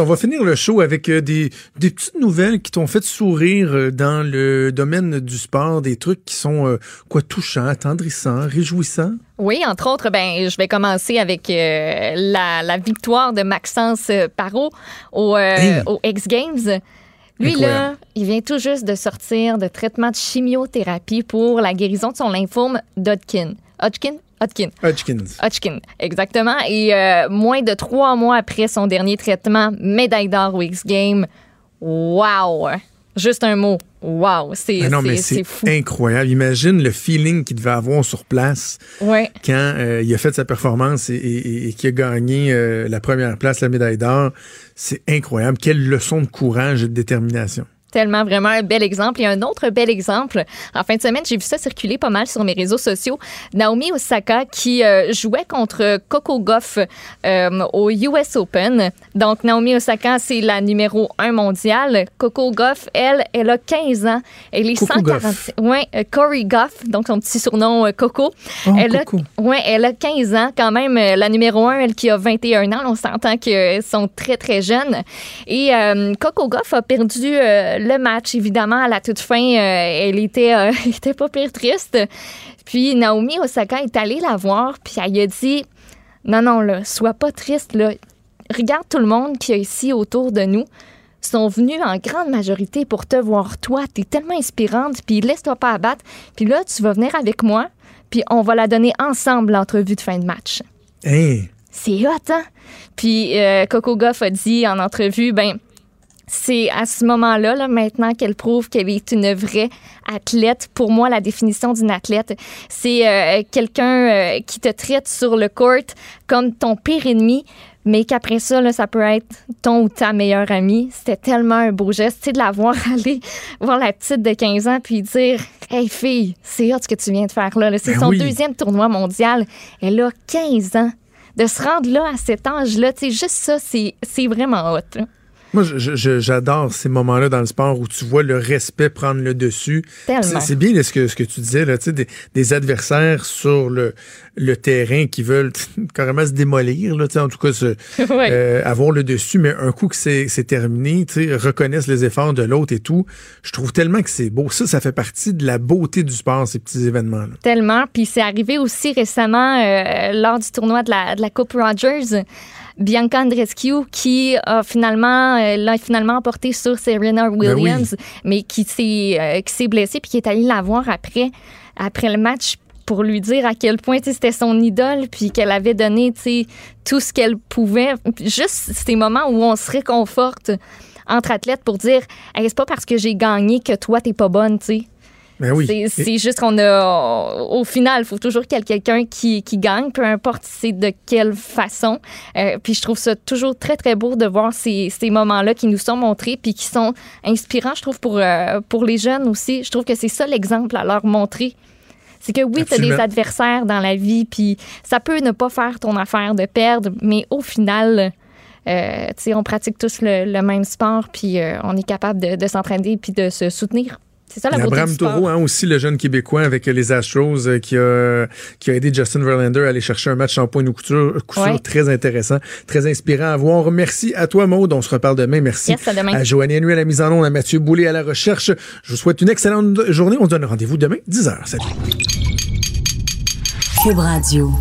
On va finir le show avec euh, des, des petites nouvelles qui t'ont fait sourire euh, dans le domaine du sport, des trucs qui sont euh, quoi touchants, attendrissants, réjouissants? Oui, entre autres, ben je vais commencer avec la, la, victoire de Maxence Parot au, au X Games. Lui, là, il vient tout juste de sortir de traitement de chimiothérapie pour la guérison de son lymphome d'Hodgkin. Hodgkin? Hodgkin. Hodgkins. Hodgkin, exactement. Et euh, moins de trois mois après son dernier traitement, médaille d'or au X-Game. Wow! Juste un mot. Wow! C'est non, mais c'est incroyable. Imagine le feeling qu'il devait avoir sur place ouais. quand euh, il a fait sa performance et, et, qu'il a gagné euh, la première place, la médaille d'or. C'est incroyable. Quelle leçon de courage et de détermination tellement vraiment un bel exemple. Et un autre bel exemple, en fin de semaine, j'ai vu ça circuler pas mal sur mes réseaux sociaux. Naomi Osaka qui euh, jouait contre Coco Goff euh, au US Open. Donc, Naomi Osaka, c'est la numéro un mondiale. Coco Goff, elle, elle a 15 ans. Elle est Coco 140. Ouais, euh, Corey Goff, donc son petit surnom Coco. Oh, elle, Coco. A, ouais, elle a 15 ans quand même. La numéro un, elle qui a 21 ans. On s'entend qu'elles sont très, très jeunes. Et Coco Goff a perdu le match, évidemment, à la toute fin, euh, elle était, euh, était pas pire triste. Puis Naomi Osaka est allée la voir, puis elle a dit Non, non, là, sois pas triste, là. Regarde tout le monde qui est ici autour de nous sont venus en grande majorité pour te voir toi. Tu es tellement inspirante, puis laisse-toi pas abattre. Puis là, tu vas venir avec moi, puis on va la donner ensemble, l'entrevue de fin de match. Hey. C'est hot, hein? Puis euh, Coco Goff a dit en entrevue, ben c'est à ce moment-là, là, maintenant qu'elle prouve qu'elle est une vraie athlète. Pour moi, la définition d'une athlète, c'est euh, quelqu'un euh, qui te traite sur le court comme ton pire ennemi, mais qu'après ça, là, ça peut être ton ou ta meilleure amie. C'était tellement un beau geste, tu sais, de la voir aller voir la petite de 15 ans puis dire Hey fille, c'est hot ce que tu viens de faire là. C'est ben son deuxième tournoi mondial. Elle a 15 ans. De se rendre là à cet âge-là, tu sais, juste ça, c'est vraiment hot. Moi, j'adore ces moments-là dans le sport où tu vois le respect prendre le dessus. C'est bien ce que, ce que tu disais, là, des, des adversaires sur le, le terrain qui veulent carrément se démolir, là, en tout cas se, euh, avoir le dessus, mais un coup que c'est terminé, reconnaissent les efforts de l'autre et tout. Je trouve tellement que c'est beau. Ça, ça fait partie de la beauté du sport, ces petits événements-là. Tellement. Puis c'est arrivé aussi récemment euh, lors du tournoi de la, de la Coupe Rogers. Bianca Andreescu qui a finalement euh, l'a finalement emporté sur Serena ben Williams, mais qui s'est euh, qui s'est blessée puis qui est allée la voir après après le match pour lui dire à quel point c'était son idole puis qu'elle avait donné tout ce qu'elle pouvait. Juste ces moments où on se réconforte entre athlètes pour dire c'est pas parce que j'ai gagné que toi t'es pas bonne, tu sais. Ben c'est juste qu'on a. Au final, il faut toujours qu'il y ait quelqu'un qui, qui, gagne, peu importe c'est de quelle façon. Euh, puis je trouve ça toujours très, très beau de voir ces, ces moments-là qui nous sont montrés puis qui sont inspirants, je trouve, pour, euh, pour les jeunes aussi. Je trouve que c'est ça l'exemple à leur montrer. C'est que oui, tu as des adversaires dans la vie, puis ça peut ne pas faire ton affaire de perdre, mais au final, euh, on pratique tous le, même sport, puis euh, on est capable de, de s'entraîner puis de se soutenir. C'est ça la beauté Abraham Taureau, hein, aussi le jeune Québécois avec les Astros euh, qui, a, qui a aidé Justin Verlander à aller chercher un match en point de couture, couture très intéressant, très inspirant à voir. Merci à toi Maude, on se reparle demain. Merci à, demain. à Joanne à la mise en onde, à Mathieu Boulay à la recherche. Je vous souhaite une excellente journée. On se donne rendez-vous demain 10h. Salut. Cube Radio.